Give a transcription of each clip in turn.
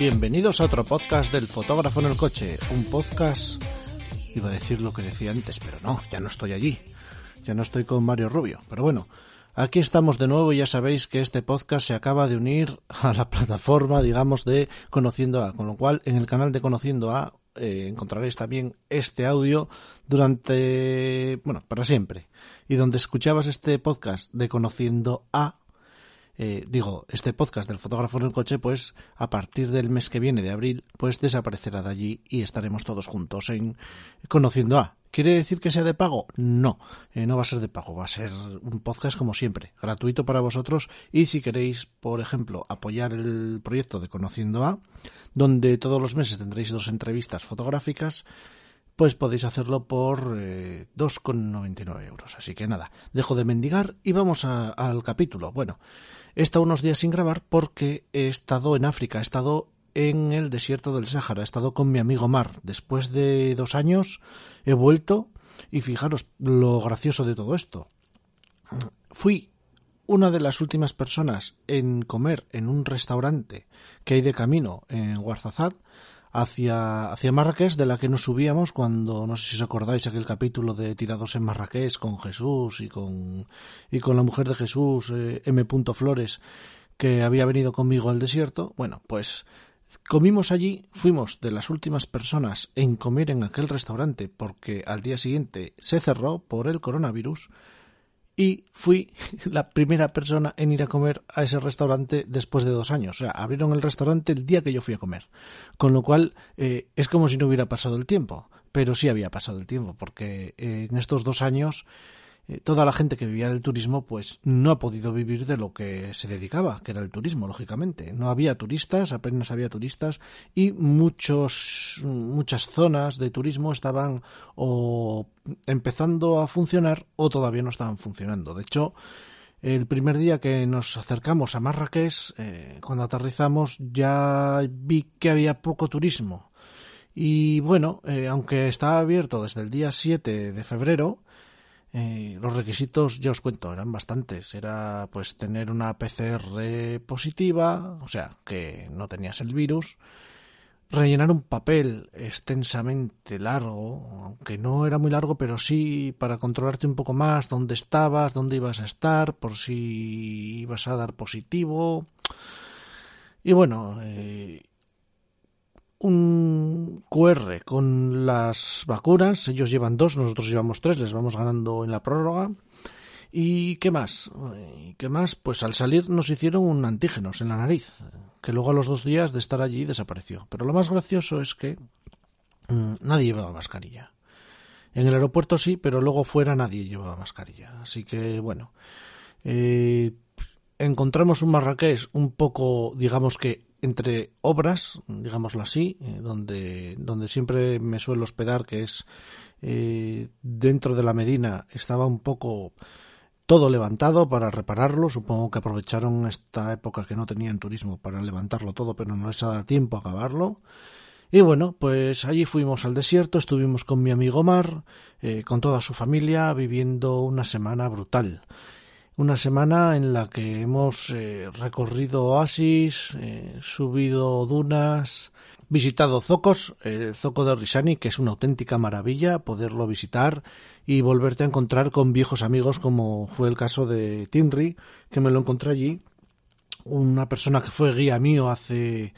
Bienvenidos a otro podcast del fotógrafo en el coche. Un podcast... Iba a decir lo que decía antes, pero no, ya no estoy allí. Ya no estoy con Mario Rubio. Pero bueno, aquí estamos de nuevo y ya sabéis que este podcast se acaba de unir a la plataforma, digamos, de Conociendo a. Con lo cual, en el canal de Conociendo a eh, encontraréis también este audio durante, bueno, para siempre. Y donde escuchabas este podcast de Conociendo a, eh, digo, este podcast del fotógrafo en el coche, pues a partir del mes que viene de abril, pues desaparecerá de allí y estaremos todos juntos en Conociendo a. ¿Quiere decir que sea de pago? No, eh, no va a ser de pago, va a ser un podcast como siempre, gratuito para vosotros y si queréis, por ejemplo, apoyar el proyecto de Conociendo a, donde todos los meses tendréis dos entrevistas fotográficas, pues podéis hacerlo por eh, 2,99 euros. Así que nada, dejo de mendigar y vamos a- al capítulo. Bueno, he estado unos días sin grabar porque he estado en África, he estado en el desierto del Sáhara, he estado con mi amigo Mar. Después de dos años he vuelto y fijaros lo gracioso de todo esto. Fui una de las últimas personas en comer en un restaurante que hay de camino en Ouarzazate hacia, hacia Marrakech, de la que nos subíamos cuando, no sé si os acordáis, aquel capítulo de Tirados en Marrakech con Jesús y con, y con la mujer de Jesús, eh, M. Flores, que había venido conmigo al desierto. Bueno, pues comimos allí, fuimos de las últimas personas en comer en aquel restaurante porque al día siguiente se cerró por el coronavirus y fui la primera persona en ir a comer a ese restaurante después de dos años. O sea, abrieron el restaurante el día que yo fui a comer. Con lo cual, eh, es como si no hubiera pasado el tiempo. Pero sí había pasado el tiempo, porque eh, en estos dos años eh, toda la gente que vivía del turismo pues no ha podido vivir de lo que se dedicaba, que era el turismo, lógicamente. No había turistas, apenas había turistas y muchos muchas zonas de turismo estaban o empezando a funcionar o todavía no estaban funcionando. De hecho, el primer día que nos acercamos a Marrakech, eh, cuando aterrizamos, ya vi que había poco turismo. Y bueno, eh, aunque estaba abierto desde el día 7 de febrero, eh, los requisitos, ya os cuento, eran bastantes. Era pues tener una PCR positiva, o sea, que no tenías el virus, rellenar un papel extensamente largo, aunque no era muy largo, pero sí para controlarte un poco más dónde estabas, dónde ibas a estar, por si ibas a dar positivo. Y bueno, eh, un QR con las vacunas. Ellos llevan dos, nosotros llevamos tres, les vamos ganando en la prórroga. ¿Y qué más? ¿Y ¿Qué más? Pues al salir nos hicieron un antígenos en la nariz, que luego a los dos días de estar allí desapareció. Pero lo más gracioso es que mm, nadie llevaba mascarilla. En el aeropuerto sí, pero luego fuera nadie llevaba mascarilla. Así que bueno, eh, encontramos un Marrakech un poco, digamos que entre obras, digámoslo así, eh, donde, donde siempre me suelo hospedar, que es eh, dentro de la Medina, estaba un poco todo levantado para repararlo. Supongo que aprovecharon esta época que no tenían turismo para levantarlo todo, pero no les ha dado tiempo a acabarlo. Y bueno, pues allí fuimos al desierto, estuvimos con mi amigo Mar, eh, con toda su familia, viviendo una semana brutal. Una semana en la que hemos eh, recorrido oasis, eh, subido dunas, visitado zocos, el zoco de Risani, que es una auténtica maravilla poderlo visitar y volverte a encontrar con viejos amigos como fue el caso de Tinri, que me lo encontré allí, una persona que fue guía mío hace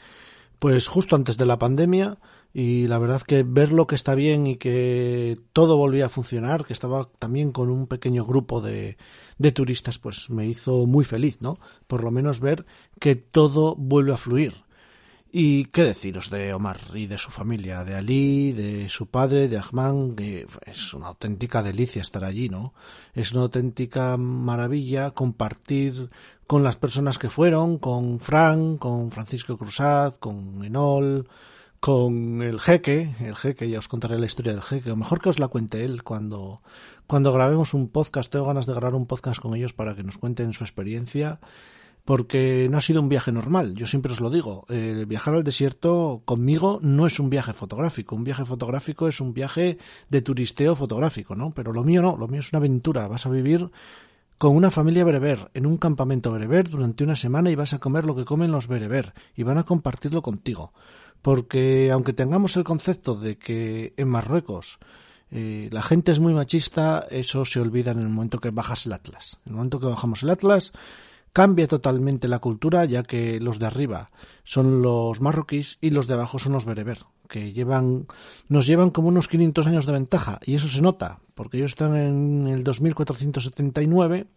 pues justo antes de la pandemia y la verdad que verlo que está bien y que todo volvía a funcionar, que estaba también con un pequeño grupo de, de turistas, pues me hizo muy feliz, ¿no? Por lo menos ver que todo vuelve a fluir. Y qué deciros de Omar y de su familia, de Ali, de su padre, de Ahmad, que es una auténtica delicia estar allí, ¿no? Es una auténtica maravilla compartir con las personas que fueron, con Frank, con Francisco Cruzat, con Enol, con el jeque, el jeque, ya os contaré la historia del jeque, o mejor que os la cuente él cuando, cuando grabemos un podcast, tengo ganas de grabar un podcast con ellos para que nos cuenten su experiencia porque no ha sido un viaje normal. Yo siempre os lo digo, el viajar al desierto conmigo no es un viaje fotográfico. Un viaje fotográfico es un viaje de turisteo fotográfico, ¿no? Pero lo mío no, lo mío es una aventura. Vas a vivir con una familia bereber en un campamento bereber durante una semana y vas a comer lo que comen los bereber y van a compartirlo contigo. Porque aunque tengamos el concepto de que en Marruecos eh, la gente es muy machista, eso se olvida en el momento que bajas el Atlas. En el momento que bajamos el Atlas, cambia totalmente la cultura, ya que los de arriba son los marroquíes y los de abajo son los bereber, que llevan, nos llevan como unos 500 años de ventaja, y eso se nota, porque ellos están en el 2479,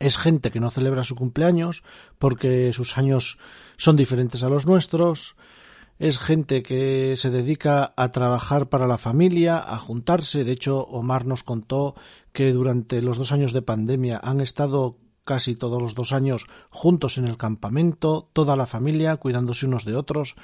es gente que no celebra su cumpleaños, porque sus años son diferentes a los nuestros, es gente que se dedica a trabajar para la familia, a juntarse. De hecho, Omar nos contó que durante los dos años de pandemia han estado casi todos los dos años juntos en el campamento, toda la familia cuidándose unos de otros.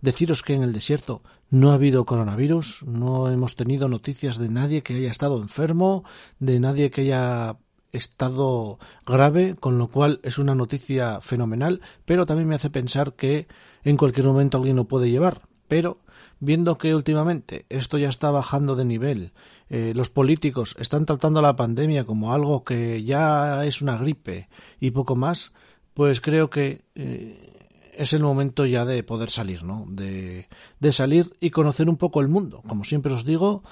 Deciros que en el desierto no ha habido coronavirus, no hemos tenido noticias de nadie que haya estado enfermo, de nadie que haya estado grave, con lo cual es una noticia fenomenal, pero también me hace pensar que en cualquier momento alguien lo puede llevar. Pero viendo que últimamente esto ya está bajando de nivel, eh, los políticos están tratando la pandemia como algo que ya es una gripe y poco más, pues creo que eh, es el momento ya de poder salir, ¿no? De, de salir y conocer un poco el mundo. Como siempre os digo,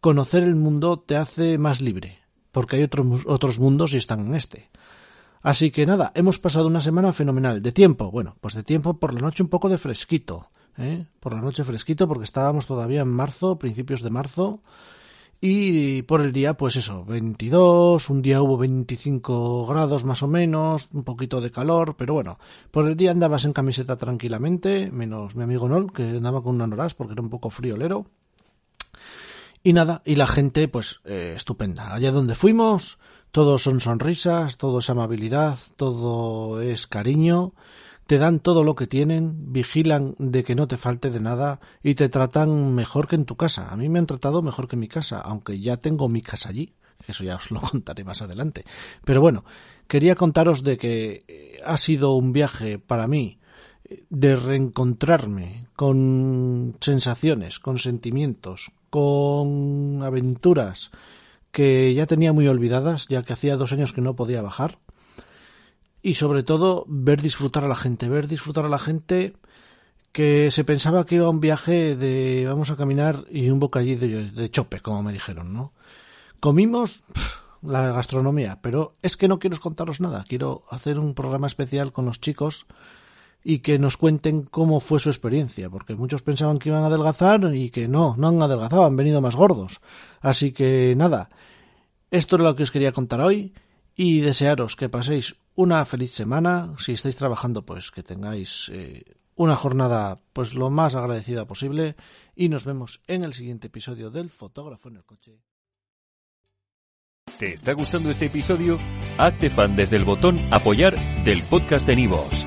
conocer el mundo te hace más libre, porque hay otros, otros mundos y están en este. Así que nada, hemos pasado una semana fenomenal. De tiempo, bueno, pues de tiempo por la noche un poco de fresquito. ¿eh? Por la noche fresquito porque estábamos todavía en marzo, principios de marzo. Y por el día, pues eso, 22, un día hubo 25 grados más o menos, un poquito de calor, pero bueno, por el día andabas en camiseta tranquilamente, menos mi amigo Nol, que andaba con una noras porque era un poco friolero. Y nada, y la gente, pues, eh, estupenda. Allá donde fuimos, todo son sonrisas, todo es amabilidad, todo es cariño te dan todo lo que tienen, vigilan de que no te falte de nada y te tratan mejor que en tu casa. A mí me han tratado mejor que en mi casa, aunque ya tengo mi casa allí. Eso ya os lo contaré más adelante. Pero bueno, quería contaros de que eh, ha sido un viaje para mí eh, de reencontrarme con sensaciones, con sentimientos, con aventuras que ya tenía muy olvidadas, ya que hacía dos años que no podía bajar y sobre todo ver disfrutar a la gente, ver disfrutar a la gente que se pensaba que iba a un viaje de vamos a caminar y un bocadillo de, chope, como me dijeron, ¿no? Comimos la gastronomía, pero es que no quiero contaros nada, quiero hacer un programa especial con los chicos y que nos cuenten cómo fue su experiencia, porque muchos pensaban que iban a adelgazar y que no, no han adelgazado, han venido más gordos. Así que nada, esto es lo que os quería contar hoy y desearos que paséis una feliz semana. Si estáis trabajando, pues que tengáis eh, una jornada pues lo más agradecida posible y nos vemos en el siguiente episodio del Fotógrafo en el coche. ¿Te está gustando este episodio? Hazte fan desde el botón apoyar del podcast de Nivos.